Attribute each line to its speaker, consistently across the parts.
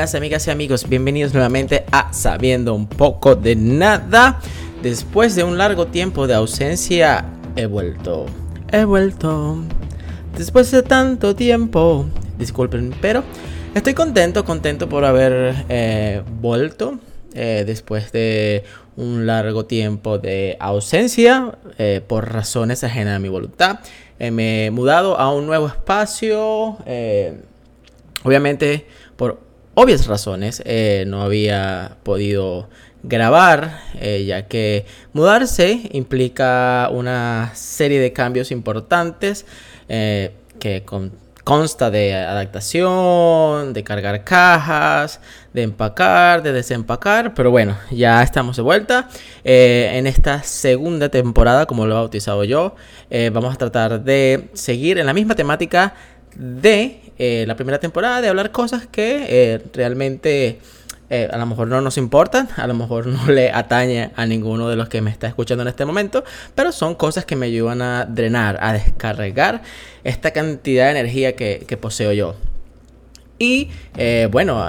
Speaker 1: Amigas y amigos, bienvenidos nuevamente a Sabiendo un poco de nada. Después de un largo tiempo de ausencia, he vuelto. He vuelto. Después de tanto tiempo, disculpen, pero estoy contento, contento por haber eh, vuelto. Eh, después de un largo tiempo de ausencia eh, por razones ajenas a mi voluntad. me he mudado a un nuevo espacio. obviamente por obvias razones eh, no había podido grabar, eh, ya que mudarse implica una serie de cambios importantes eh, que consta de adaptación, de cargar cajas, de empacar, de desempacar, pero bueno, ya estamos de vuelta. en esta segunda temporada, como lo he bautizado yo, vamos a tratar de seguir en la misma temática de eh, la primera temporada, de hablar cosas que eh, realmente eh, a lo mejor no nos importan, a lo mejor no le atañe a ninguno de los que me está escuchando en este momento, pero son cosas que me ayudan a drenar, a descargar esta cantidad de energía que, poseo yo. Y bueno,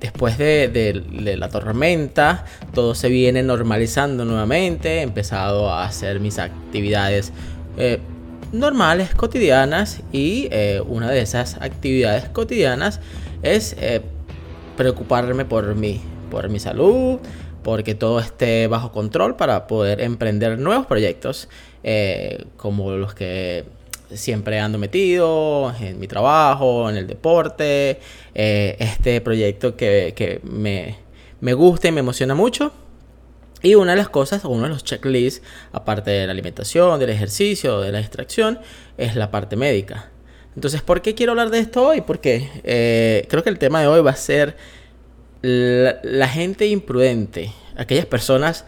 Speaker 1: después de, la tormenta, todo se viene normalizando nuevamente. He empezado a hacer mis actividades normales, cotidianas, y eh, una de esas actividades cotidianas es eh, preocuparme por mí, por mi salud, porque todo esté bajo control para poder emprender nuevos proyectos eh, como los que siempre ando metido en mi trabajo, en el deporte, este proyecto que, que me, me gusta y me emociona mucho y una de las cosas, uno de los checklists, aparte de la alimentación, del ejercicio, de la distracción, es la parte médica. Entonces, ¿por qué quiero hablar de esto hoy? Porque eh, creo que el tema de hoy va a ser la gente imprudente. Aquellas personas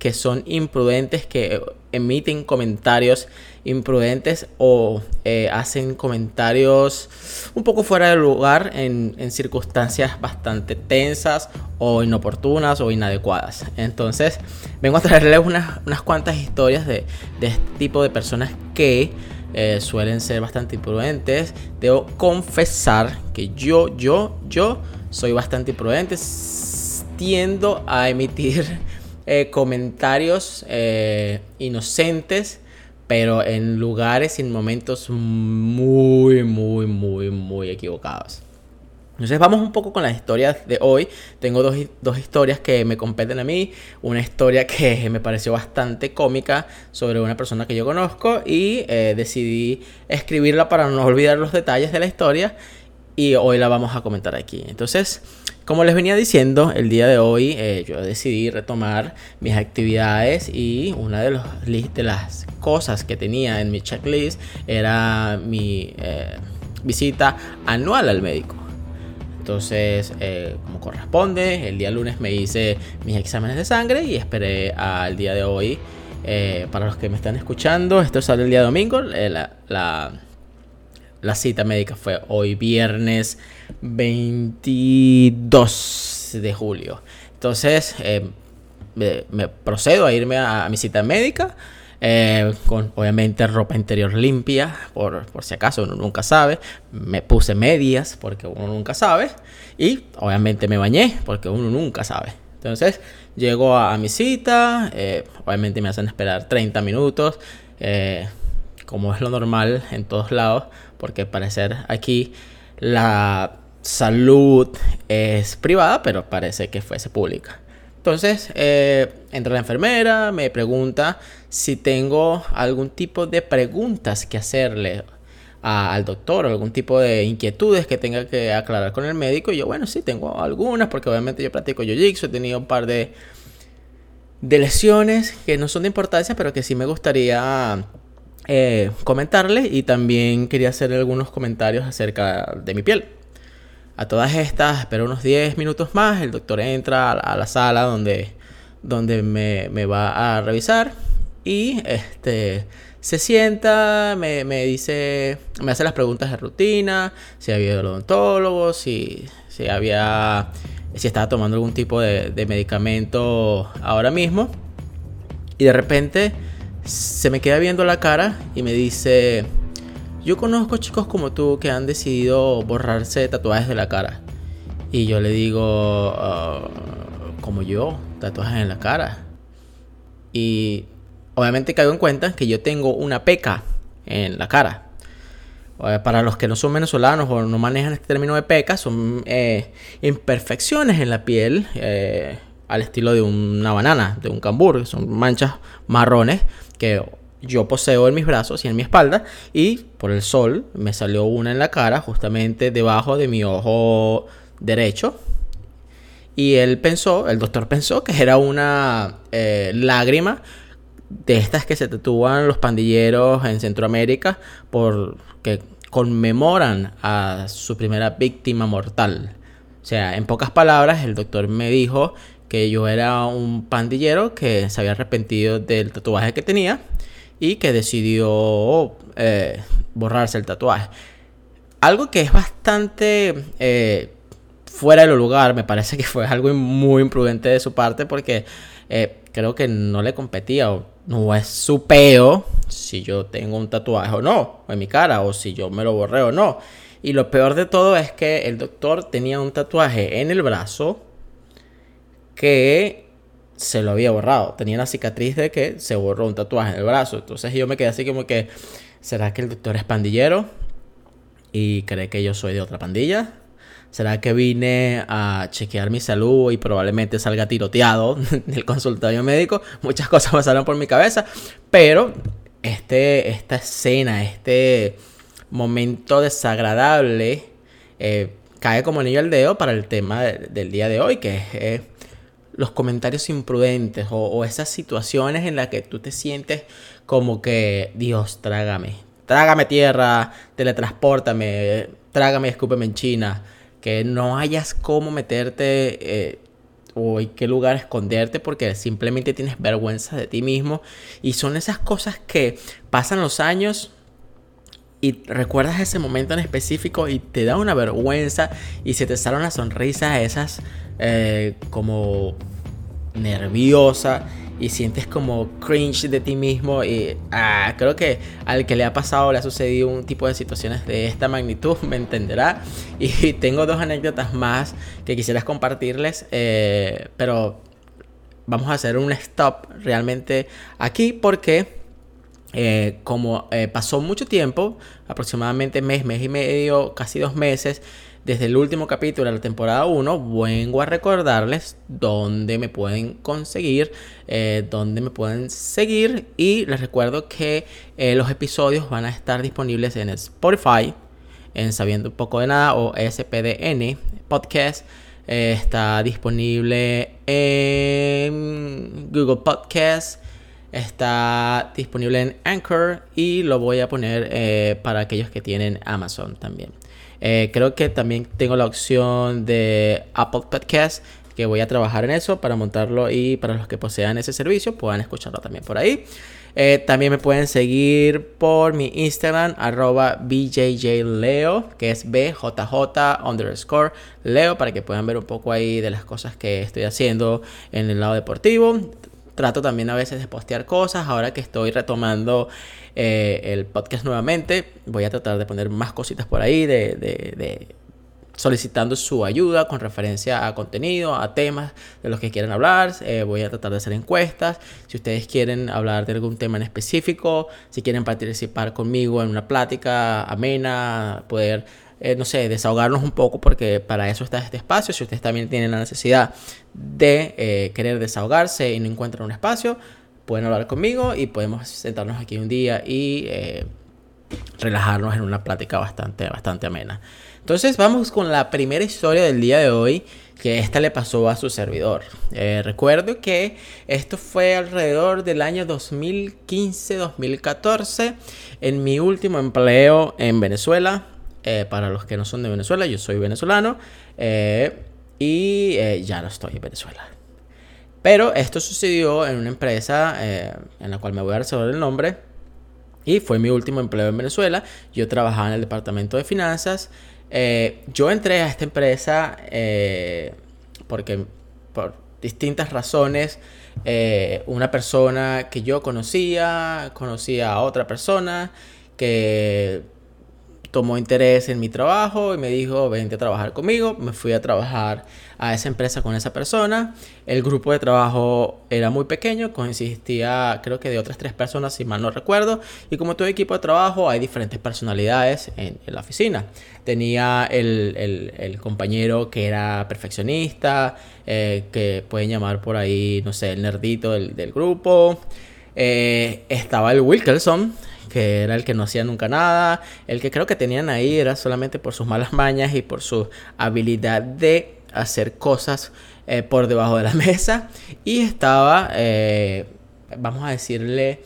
Speaker 1: que son imprudentes, que emiten comentarios imprudentes o eh, hacen comentarios un poco fuera de lugar en, circunstancias bastante tensas o inoportunas o inadecuadas. Entonces, vengo a traerles unas, unas cuantas historias de, este tipo de personas que eh, suelen ser bastante imprudentes. Debo confesar que yo, yo, yo soy bastante imprudente. Tiendo a emitir eh, comentarios inocentes, pero en lugares y en momentos muy, muy, muy, muy equivocados. Entonces vamos un poco con las historias de hoy. Tengo dos, historias que me competen a mí. Una historia que me pareció bastante cómica sobre una persona que yo conozco y eh, decidí escribirla para no olvidar los detalles de la historia y hoy la vamos a comentar aquí. Entonces, como les venía diciendo, el día de hoy eh, yo decidí retomar mis actividades y una de, los, de las cosas que tenía en mi checklist era mi eh, visita anual al médico. Entonces, eh, como corresponde, el día lunes me hice mis exámenes de sangre y esperé al día de hoy. para los que me están escuchando, esto sale el día domingo. la la cita médica fue hoy viernes 22 de julio. Entonces eh, me, procedo a irme a, mi cita médica. Eh, con obviamente ropa interior limpia, por, si acaso uno nunca sabe. Me puse medias porque uno nunca sabe. Y obviamente me bañé porque uno nunca sabe. Entonces llego a, mi cita, eh, obviamente me hacen esperar 30 minutos como es lo normal en todos lados, porque al parecer aquí la salud es privada, pero parece que fuese pública. Entonces, eh, entra la enfermera, me pregunta si tengo algún tipo de preguntas que hacerle al doctor, algún tipo de inquietudes que tenga que aclarar con el médico. Y yo, bueno, sí, tengo algunas, porque obviamente yo practico jiu-jitsu, he tenido un par de, de lesiones que no son de importancia, pero que sí me gustaría eh, y también quería hacer algunos comentarios acerca de mi piel. A todas estas, espero unos 10 minutos más, el doctor entra a la, sala donde, donde me, me, va a revisar y este, se sienta, me, me, dice, me hace las preguntas de rutina, si había odontólogo, si, si había, si estaba tomando algún tipo de medicamento ahora mismo. Y de repente se me queda viendo la cara y me dice, yo conozco chicos como tú que han decidido borrarse tatuajes de la cara. Y yo le digo, ah, como yo, tatuajes en la cara. Y obviamente caigo en cuenta que yo tengo una peca en la cara. Para los que no son venezolanos o no manejan este término de peca, son eh, imperfecciones en la piel eh, al estilo de una banana, de un cambur. Son manchas marrones que yo poseo en mis brazos y en mi espalda. Y por el sol me salió una en la cara, justamente debajo de mi ojo derecho. Y él pensó, el doctor pensó que era una eh, lágrima de estas que se tatúan los pandilleros en Centroamérica porque conmemoran a su primera víctima mortal. O sea, en pocas palabras, el doctor me dijo que yo era un pandillero que se había arrepentido del tatuaje que tenía y que decidió eh, borrarse el tatuaje. Algo que es bastante eh, fuera de lugar, me parece que fue algo muy imprudente de su parte porque eh, creo que no le competía o no es su peo si yo tengo un tatuaje o no en mi cara o si yo me lo borré o no. Y lo peor de todo es que el doctor tenía un tatuaje en el brazo que se lo había borrado. Tenía una cicatriz de que se borró un tatuaje en el brazo. Entonces yo me quedé así como que, ¿será que el doctor es pandillero? Y cree que yo soy de otra pandilla. ¿Será que vine a chequear mi salud y probablemente salga tiroteado del consultorio médico? Muchas cosas pasaron por mi cabeza, pero este, esta escena, este momento desagradable, eh, cae como anillo al dedo para el tema del día de hoy, que es eh, los comentarios imprudentes o, esas situaciones en las que tú te sientes como que, Dios, trágame, trágame tierra, teletransportame, trágame, escúpeme en China que no hayas cómo meterte eh, o en qué lugar esconderte porque simplemente tienes vergüenza de ti mismo. Y son esas cosas que pasan los años y recuerdas ese momento en específico y te da una vergüenza y se te sale una sonrisa esas eh, como nerviosa y sientes como cringe de ti mismo y ah, creo que al que le ha pasado le ha sucedido un tipo de situaciones de esta magnitud me entenderá. Y tengo dos anécdotas más que quisieras compartirles eh, pero vamos a hacer un stop realmente aquí porque eh, como eh, pasó mucho tiempo aproximadamente mes mes y medio casi dos meses desde el último capítulo de la temporada 1, vengo a recordarles dónde me pueden conseguir, eh, dónde me pueden seguir y les recuerdo que los episodios van a estar disponibles en Spotify, en Sabiendo un poco de nada o SPDN Podcast. Está disponible en Google Podcast. Está disponible en Anchor y lo voy a poner para aquellos que tienen Amazon también. Eh, creo que también tengo la opción de Apple Podcast, que voy a trabajar en eso para montarlo y para los que posean ese servicio puedan escucharlo también por ahí. Eh, también me pueden seguir por mi Instagram, arroba BJJLeo, que es BJJ underscore Leo, para que puedan ver un poco ahí de las cosas que estoy haciendo en el lado deportivo. Trato también a veces de postear cosas, ahora que estoy retomando eh, el podcast nuevamente. Voy a tratar de poner más cositas por ahí, de, solicitando su ayuda con referencia a contenido, a temas de los que quieran hablar. Eh, voy a tratar de hacer encuestas. Si ustedes quieren hablar de algún tema en específico, si quieren participar conmigo en una plática amena, poder, eh, no sé, desahogarnos un poco, porque para eso está este espacio. Si ustedes también tienen la necesidad de querer desahogarse y no encuentran un espacio, pueden hablar conmigo y podemos sentarnos aquí un día y eh, relajarnos en una plática bastante, bastante amena. Entonces vamos con la primera historia del día de hoy que esta le pasó a su servidor. Eh, recuerdo que esto fue alrededor del año 2015-2014 en mi último empleo en Venezuela. Eh, para los que no son de Venezuela, yo soy venezolano y ya no estoy en Venezuela. Pero esto sucedió en una empresa eh, en la cual me voy a reservar el nombre. Y fue mi último empleo en Venezuela. Yo trabajaba en el departamento de finanzas. Eh, yo entré a esta empresa eh, porque por distintas razones una persona que yo conocía conocía a otra persona que tomó interés en mi trabajo y me dijo, vente a trabajar conmigo. Me fui a trabajar a esa empresa con esa persona. El grupo de trabajo era muy pequeño, consistía creo que de otras tres personas, si mal no recuerdo. Y como todo equipo de trabajo, hay diferentes personalidades en, la oficina. Tenía el, compañero que era perfeccionista, eh, que pueden llamar por ahí, no sé, el nerdito del, grupo. Eh, estaba el Wilkerson, que era el que no hacía nunca nada. El que creo que tenían ahí era solamente por sus malas mañas y por su habilidad de hacer cosas eh, por debajo de la mesa. Y estaba, eh, vamos a decirle,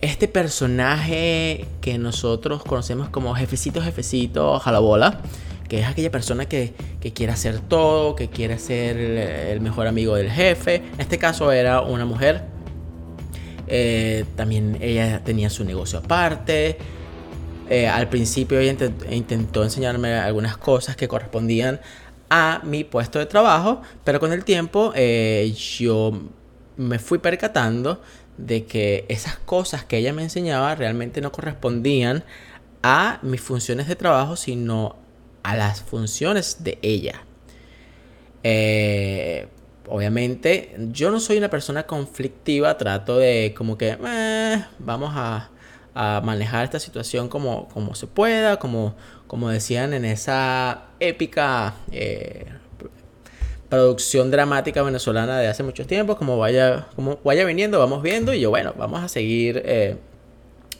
Speaker 1: este personaje que nosotros conocemos como jefecito, jefecito, jalabola. Que es aquella persona que, que quiere hacer todo, que quiere ser el mejor amigo del jefe. En este caso era una mujer eh, también ella tenía su negocio aparte. Eh, al principio ella intentó enseñarme algunas cosas que correspondían a mi puesto de trabajo, pero con el tiempo eh, yo me fui percatando de que esas cosas que ella me enseñaba realmente no correspondían a mis funciones de trabajo, sino a las funciones de ella. Eh, obviamente yo no soy una persona conflictiva, trato de como que eh, vamos a, manejar esta situación como, como se pueda, como, como decían en esa épica eh, producción dramática venezolana de hace muchos tiempos, como vaya, como vaya viniendo, vamos viendo y yo bueno, vamos a seguir eh,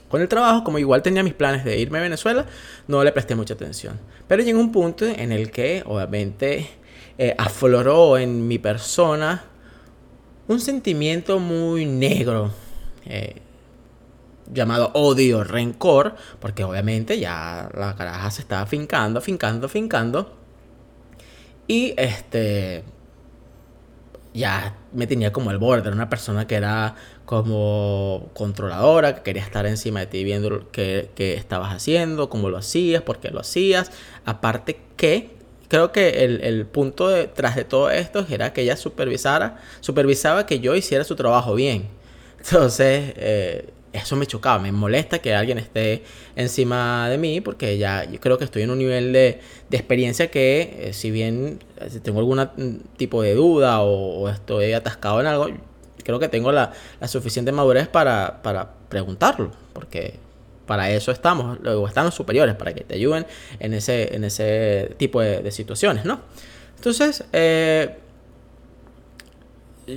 Speaker 1: con el trabajo, como igual tenía mis planes de irme a Venezuela, no le presté mucha atención. Pero llegó un punto en el que obviamente eh, afloró en mi persona un sentimiento muy negro. Eh, llamado odio, rencor, porque obviamente ya la caraja se estaba fincando, fincando, fincando. Y este. Ya me tenía como el borde, era una persona que era como controladora, que quería estar encima de ti viendo qué, qué estabas haciendo, cómo lo hacías, por qué lo hacías. Aparte que creo que el, punto detrás de todo esto era que ella supervisara, supervisaba que yo hiciera su trabajo bien. Entonces, eh, eso me chocaba, me molesta que alguien esté encima de mí porque ya yo creo que estoy en un nivel de, experiencia que eh, si bien eh, tengo algún tipo de duda o, estoy atascado en algo, creo que tengo la, suficiente madurez para, para preguntarlo porque para eso estamos, luego están los superiores, para que te ayuden en ese, en ese tipo de, situaciones, ¿no? Entonces, eh,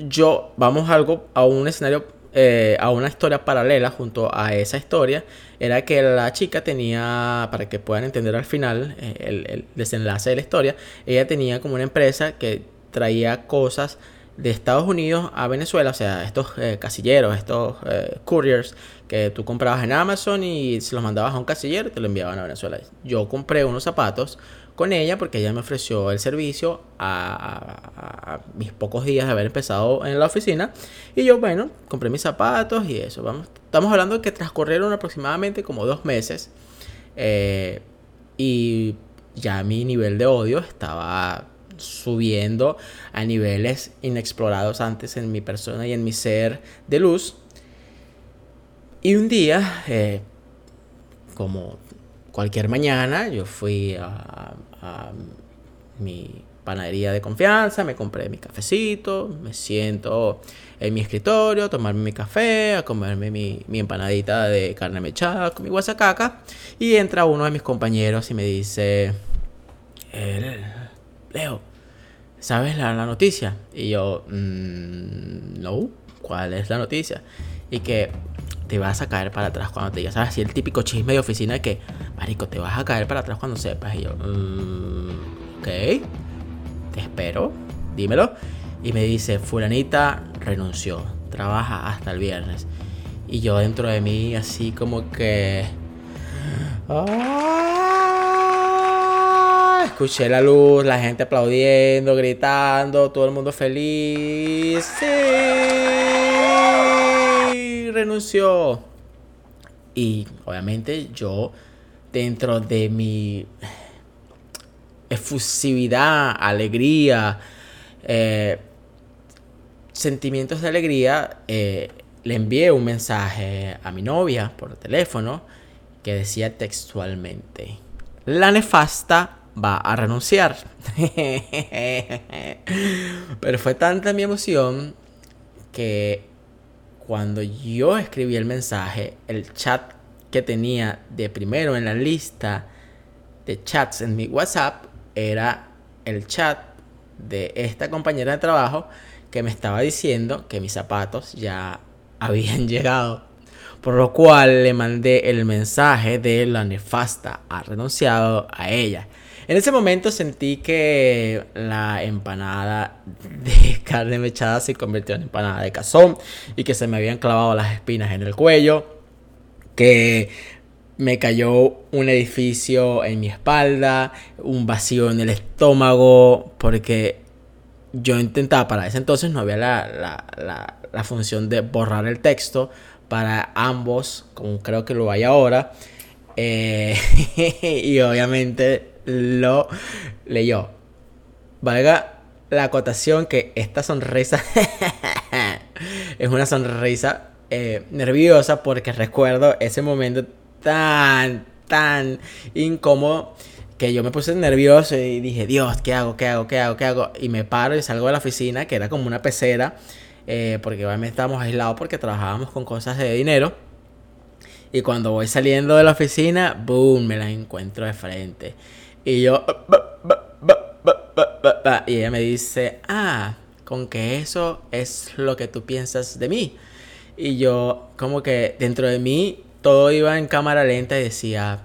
Speaker 1: yo vamos a algo, a un escenario, eh, a una historia paralela junto a esa historia, era que la chica tenía, para que puedan entender al final eh, el, el desenlace de la historia, ella tenía como una empresa que traía cosas de Estados Unidos a Venezuela, o sea, estos eh, casilleros, estos eh, couriers que tú comprabas en Amazon y se los mandabas a un casillero y te lo enviaban a Venezuela. Yo compré unos zapatos con ella porque ella me ofreció el servicio a, mis pocos días de haber empezado en la oficina y yo, bueno, compré mis zapatos y eso. Vamos, estamos hablando de que transcurrieron aproximadamente como dos meses eh, y ya mi nivel de odio estaba subiendo a niveles inexplorados antes en mi persona y en mi ser de luz. Y un día, eh, como cualquier mañana, yo fui a, mi panadería de confianza, me compré mi cafecito, me siento en mi escritorio, a tomarme mi café, a comerme mi, empanadita de carne mechada con mi guasacaca. Y entra uno de mis compañeros y me dice, eh, Leo, ¿sabes la, noticia? Y yo, mm, no, ¿cuál es la noticia? Y que te vas a caer para atrás cuando te digas, ¿sabes? Así el típico chisme de oficina de que, marico, te vas a caer para atrás cuando sepas. Y yo, mm, ok, te espero, dímelo. Y me dice, fulanita renunció, trabaja hasta el viernes. Y yo dentro de mí así como que... Escuché la luz, la gente aplaudiendo, gritando, todo el mundo feliz. Sí, renunció. Y obviamente yo, dentro de mi efusividad, alegría, eh, sentimientos de alegría, eh, le envié un mensaje a mi novia por teléfono que decía textualmente, la nefasta va a renunciar. Pero fue tanta mi emoción que cuando yo escribí el mensaje, el chat que tenía de primero en la lista de chats en mi WhatsApp era el chat de esta compañera de trabajo que me estaba diciendo que mis zapatos ya habían llegado. Por lo cual le mandé el mensaje de la nefasta ha renunciado a ella. En ese momento sentí que la empanada de carne mechada se convirtió en empanada de cazón y que se me habían clavado las espinas en el cuello, que me cayó un edificio en mi espalda, un vacío en el estómago, porque yo intentaba, para ese entonces no había la, función de borrar el texto para ambos, como creo que lo hay ahora. Eh, y obviamente lo leyó. Valga la acotación que esta sonrisa es una sonrisa eh, nerviosa porque recuerdo ese momento tan, tan incómodo que yo me puse nervioso y dije, Dios, ¿qué hago? ¿Qué hago? ¿Qué hago? ¿Qué hago? Y me paro y salgo de la oficina, que era como una pecera, eh, porque obviamente estábamos aislados porque trabajábamos con cosas de dinero. Y cuando voy saliendo de la oficina, boom, me la encuentro de frente. Y yo... Y ella me dice, ah, con que eso es lo que tú piensas de mí. Y yo, como que dentro de mí, todo iba en cámara lenta y decía,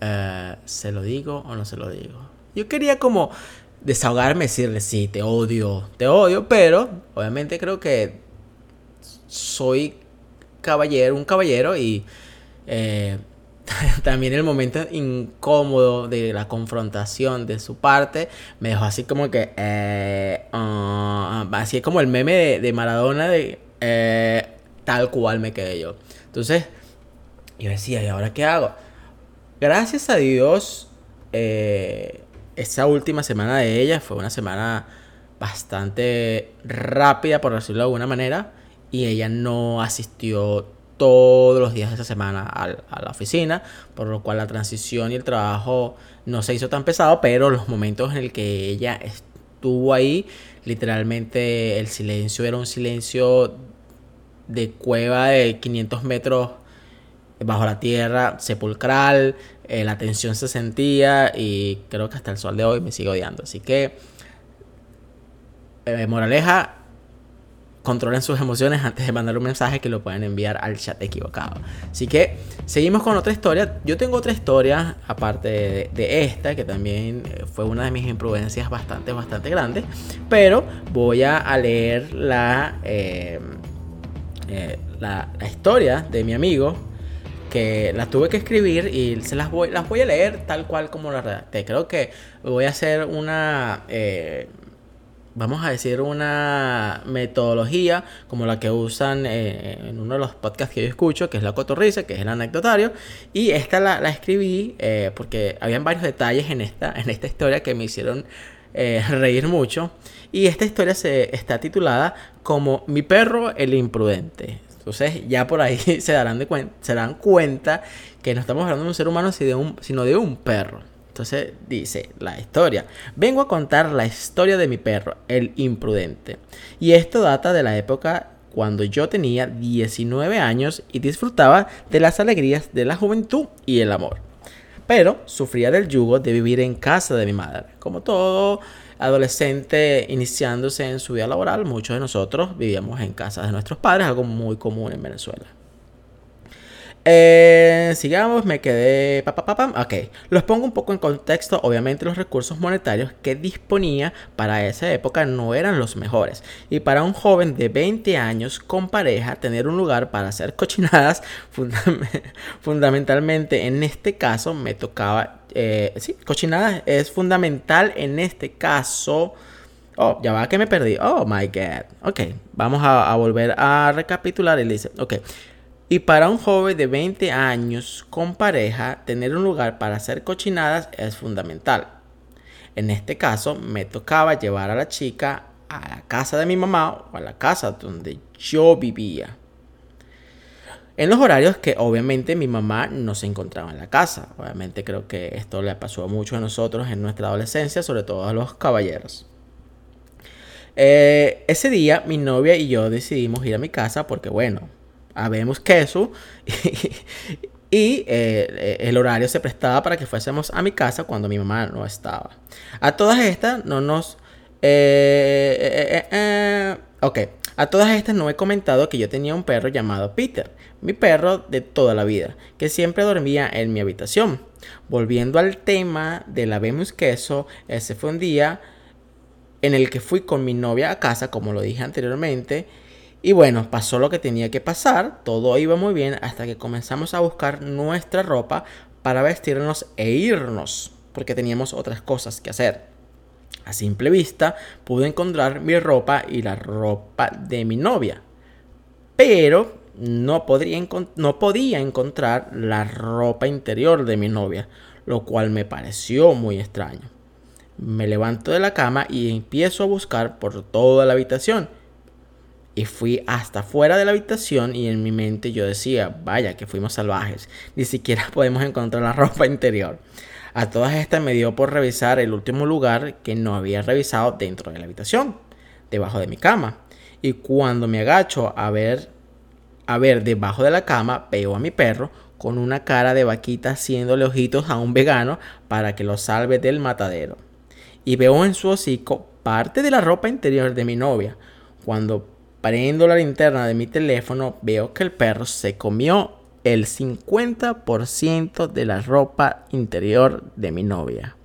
Speaker 1: eh, ¿se lo digo o no se lo digo? Yo quería como desahogarme, decirle, sí, te odio, te odio, pero obviamente creo que soy caballero, un caballero y eh, también el momento incómodo de la confrontación de su parte me dejó así como que, eh, ah, así como el meme de, Maradona de tal cual me quedé yo. Entonces, yo decía, ¿y ahora qué hago? Gracias a Dios, eh, esa última semana de ella fue una semana bastante rápida, por decirlo de alguna manera, y ella no asistió todos los días de esa semana a, la oficina, por lo cual la transición y el trabajo no se hizo tan pesado, pero los momentos en el que ella estuvo ahí, literalmente el silencio era un silencio de cueva de 500 metros bajo la tierra, sepulcral, eh, la tensión se sentía y creo que hasta el sol de hoy me sigue odiando. Así que, eh, moraleja, controlen sus emociones antes de mandar un mensaje que lo pueden enviar al chat equivocado. Así que seguimos con otra historia. Yo tengo otra historia, aparte de, esta, que también eh, fue una de mis imprudencias bastante, bastante grandes. Pero voy a, leer la, la, la historia de mi amigo que las tuve que escribir y se las voy, las voy a leer tal cual como las redacté. Creo que voy a hacer una, eh, vamos a decir, una metodología como la que usan eh, en uno de los podcasts que yo escucho, que es la cotorriza, que es el anecdotario. Y esta la, escribí eh, porque habían varios detalles en esta, en esta historia que me hicieron reír mucho. Y esta historia se está titulada como Mi perro el imprudente. Entonces ya por ahí se darán, de se darán cuenta que no estamos hablando de un ser humano sino de un perro. Entonces dice la historia. Vengo a contar la historia de mi perro, el imprudente. Y esto data de la época cuando yo tenía 19 años y disfrutaba de las alegrías de la juventud y el amor. Pero sufría del yugo de vivir en casa de mi madre. Como todo adolescente iniciándose en su vida laboral, muchos de nosotros vivíamos en casa de nuestros padres, algo muy común en Venezuela. Eh, sigamos, me quedé. Pa, pa, ok, los pongo un poco en contexto. Obviamente, los recursos monetarios que disponía para esa época no eran los mejores. Y para un joven de 20 años con pareja, tener un lugar para hacer cochinadas, fundamentalmente en este caso, me tocaba. Eh, sí, cochinadas es fundamental en este caso. Oh, ya va que me perdí. Oh my god. Ok, vamos a, a volver a recapitular. Y dice: Ok. Y para un joven de 20 años con pareja, tener un lugar para hacer cochinadas es fundamental. En este caso, me tocaba llevar a la chica a la casa de mi mamá o a la casa donde yo vivía. en los horarios que obviamente mi mamá no se encontraba en la casa. Obviamente creo que esto le pasó a muchos de nosotros en nuestra adolescencia, sobre todo a los caballeros. Eh, ese día mi novia y yo decidimos ir a mi casa porque bueno, habemos queso y eh, el horario se prestaba para que fuésemos a mi casa cuando mi mamá no estaba. A todas estas no nos... Eh, ok, a todas estas no he comentado que yo tenía un perro llamado Peter, mi perro de toda la vida, que siempre dormía en mi habitación. Volviendo al tema de la Queso, ese fue un día en el que fui con mi novia a casa, como lo dije anteriormente, y bueno, pasó lo que tenía que pasar, todo iba muy bien hasta que comenzamos a buscar nuestra ropa para vestirnos e irnos, porque teníamos otras cosas que hacer. A simple vista pude encontrar mi ropa y la ropa de mi novia, pero no, podría no podía encontrar la ropa interior de mi novia, lo cual me pareció muy extraño. Me levanto de la cama y empiezo a buscar por toda la habitación y fui hasta fuera de la habitación y en mi mente yo decía, vaya que fuimos salvajes, ni siquiera podemos encontrar la ropa interior. A todas estas me dio por revisar el último lugar que no había revisado dentro de la habitación, debajo de mi cama. Y cuando me agacho a ver, a ver debajo de la cama, veo a mi perro con una cara de vaquita haciéndole ojitos a un vegano para que lo salve del matadero. Y veo en su hocico parte de la ropa interior de mi novia. Cuando Prendo la linterna de mi teléfono, veo que el perro se comió el 50% de la ropa interior de mi novia.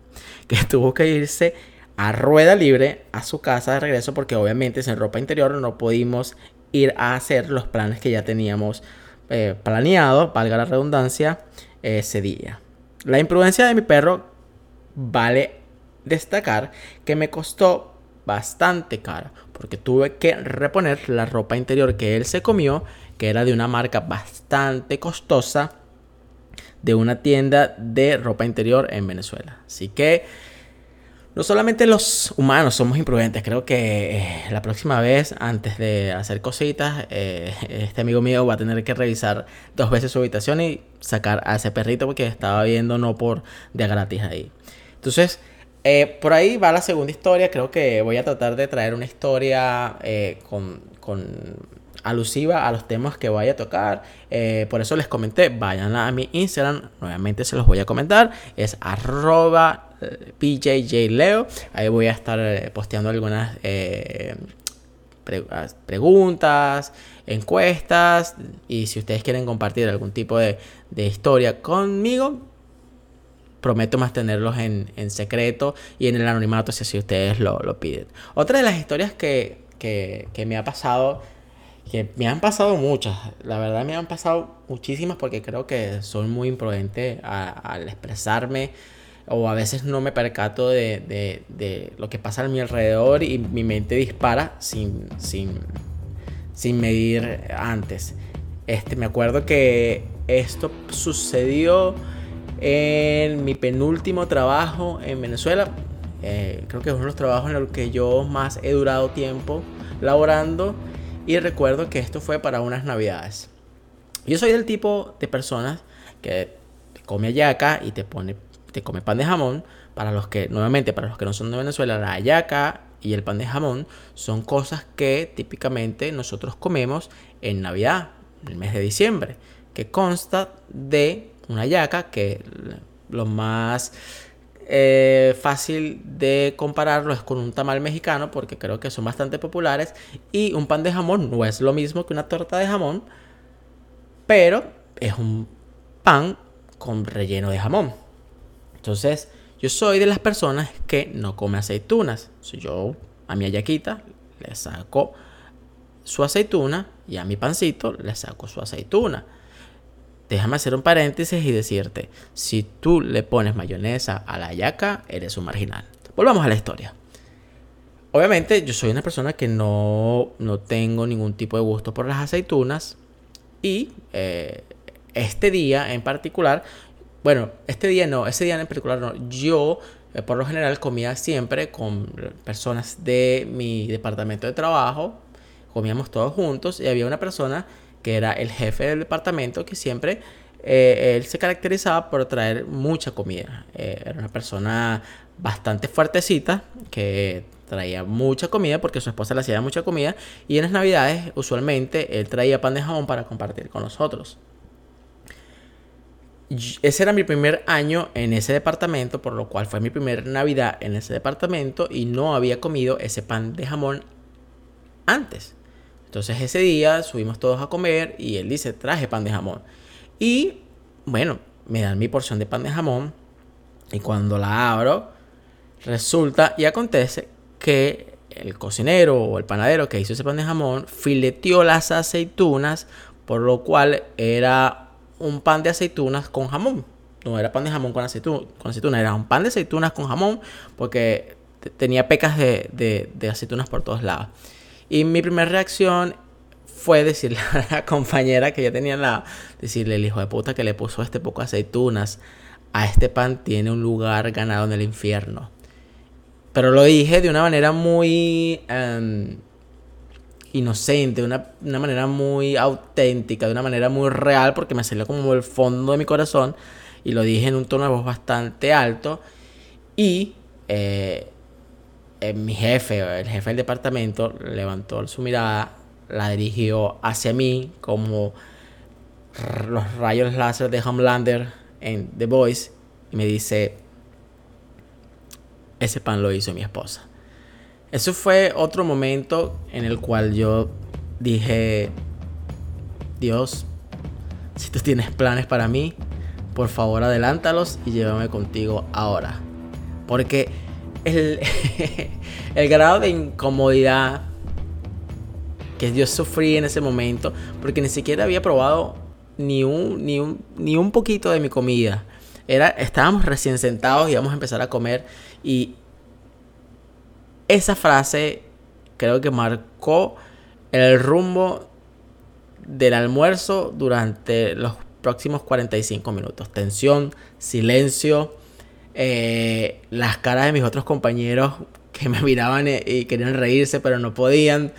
Speaker 1: Que tuvo que irse a rueda libre a su casa de regreso porque obviamente sin ropa interior no pudimos ir a hacer los planes que ya teníamos eh, planeado, valga la redundancia, ese día. La imprudencia de mi perro vale destacar que me costó bastante cara porque tuve que reponer la ropa interior que él se comió, que era de una marca bastante costosa, de una tienda de ropa interior en Venezuela. Así que no solamente los humanos somos imprudentes, creo que eh, la próxima vez, antes de hacer cositas, eh, este amigo mío va a tener que revisar dos veces su habitación y sacar a ese perrito porque estaba viendo no por de gratis ahí. Entonces, eh, por ahí va la segunda historia. Creo que voy a tratar de traer una historia eh, con, alusiva a los temas que voy a tocar. Eh, por eso les comenté, vayan a mi Instagram. Nuevamente se los voy a comentar. Es arroba pjjleo. Ahí voy a estar posteando algunas preguntas, encuestas. Y si ustedes quieren compartir algún tipo de historia conmigo, prometo mantenerlos en, en secreto y en el anonimato si así ustedes lo, lo piden. Otra de las historias que, que, que, me ha pasado, que me han pasado muchas, la verdad me han pasado muchísimas porque creo que soy muy imprudente al expresarme o a veces no me percato de, de, de, lo que pasa a mi alrededor y mi mente dispara sin, sin, sin medir antes. Este, me acuerdo que esto sucedió en mi penúltimo trabajo en Venezuela. Eh, creo que es uno de los trabajos en los que yo más he durado tiempo laborando. Y recuerdo que esto fue para unas navidades. Yo soy del tipo de personas que come ayaca y te pone, te come pan de jamón. Para los que, nuevamente, para los que no son de Venezuela, la ayaca y el pan de jamón son cosas que típicamente nosotros comemos en Navidad, en el mes de diciembre, que consta de una yaca, que lo más eh, fácil de compararlo es con un tamal mexicano, porque creo que son bastante populares, y un pan de jamón no es lo mismo que una torta de jamón, pero es un pan con relleno de jamón. Entonces, yo soy de las personas que no come aceitunas. Si yo a mi ayaquita le saco su aceituna y a mi pancito le saco su aceituna déjame hacer un paréntesis y decirte, si tú le pones mayonesa a la yaca, eres un marginal. Volvamos a la historia. Obviamente yo soy una persona que no, no tengo ningún tipo de gusto por las aceitunas y eh, este día en particular, bueno, este día no, ese día en particular no, yo eh, por lo general comía siempre con personas de mi departamento de trabajo, comíamos todos juntos y había una persona que era el jefe del departamento, que siempre él se caracterizaba por traer mucha comida. era una persona bastante fuertecita que traía mucha comida porque su esposa le hacía mucha comida y en las navidades usualmente él traía pan de jamón para compartir con nosotros. Ese era mi primer año en ese departamento, por lo cual fue mi primer Navidad en ese departamento y no había comido ese pan de jamón antes. Entonces ese día subimos todos a comer y él dice, traje pan de jamón. Y bueno, me dan mi porción de pan de jamón y cuando la abro, resulta y acontece que el cocinero o el panadero que hizo ese pan de jamón fileteó las aceitunas, por lo cual era un pan de aceitunas con jamón. No era pan de jamón con, aceituna, con aceituna, era un pan de aceitunas con jamón porque tenía pecas de, de, aceitunas por todos lados. Y mi primera reacción fue decirle a la compañera que ya tenía la... Decirle, el hijo de puta que le puso este poco aceitunas a este pan tiene un lugar ganado en el infierno. Pero lo dije de una manera muy em, inocente, de una, manera muy auténtica, de una manera muy real, porque me salió como el fondo de mi corazón. Y lo dije en un tono de voz bastante alto. Y eh, eh, mi jefe, el jefe del departamento, levantó su mirada, la dirigió hacia mí como los rayos láser de Homelander en The Voice. Y me dice, ese pan lo hizo mi esposa. Eso fue otro momento en el cual yo dije, Dios, si tú tienes planes para mí, por favor adelántalos y llévame contigo ahora. Porque el, grado de incomodidad que yo sufrí en ese momento, porque ni siquiera había probado ni un, ni un, ni un poquito de mi comida. Era, estábamos recién sentados y íbamos a empezar a comer y esa frase creo que marcó el rumbo del almuerzo durante los próximos 45 minutos. Tensión, silencio, eh, las caras de mis otros compañeros que me miraban y querían reírse pero no podían.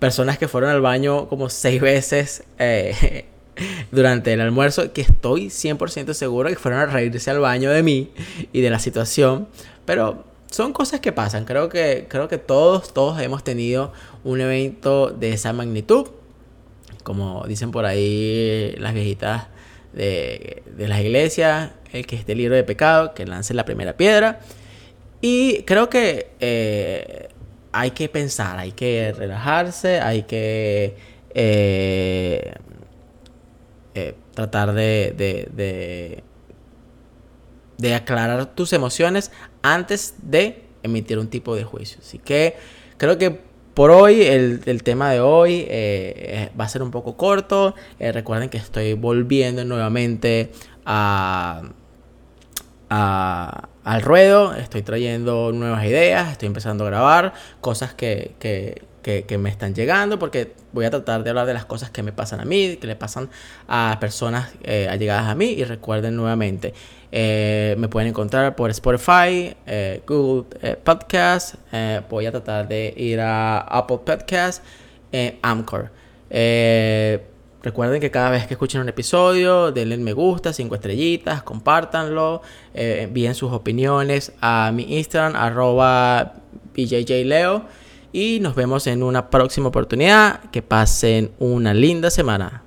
Speaker 1: Personas que fueron al baño como seis veces eh, durante el almuerzo, que estoy 100% seguro que fueron a reírse al baño de mí y de la situación. Pero son cosas que pasan. Creo que, creo que todos, todos hemos tenido un evento de esa magnitud. Como dicen por ahí las viejitas de, de las iglesias, el que esté libre de pecado, que lance la primera piedra. Y creo que eh, hay que pensar, hay que relajarse, hay que eh, eh, tratar de de aclarar tus emociones antes de emitir un tipo de juicio. Así que creo que por hoy, el, tema de hoy eh, va a ser un poco corto. Eh, recuerden que estoy volviendo nuevamente a, al ruedo. Estoy trayendo nuevas ideas. Estoy empezando a grabar cosas que, que, me están llegando, porque voy a tratar de hablar de las cosas que me pasan a mí, que le pasan a personas eh, allegadas a mí. Y recuerden nuevamente, eh, me pueden encontrar por Spotify, eh, Google Podcast. voy a tratar de ir a Apple Podcast, Amcor. Recuerden que cada vez que escuchen un episodio, denle me gusta, cinco estrellitas, compártanlo, envíen sus opiniones a mi Instagram, BJJLeo. Y nos vemos en una próxima oportunidad. Que pasen una linda semana.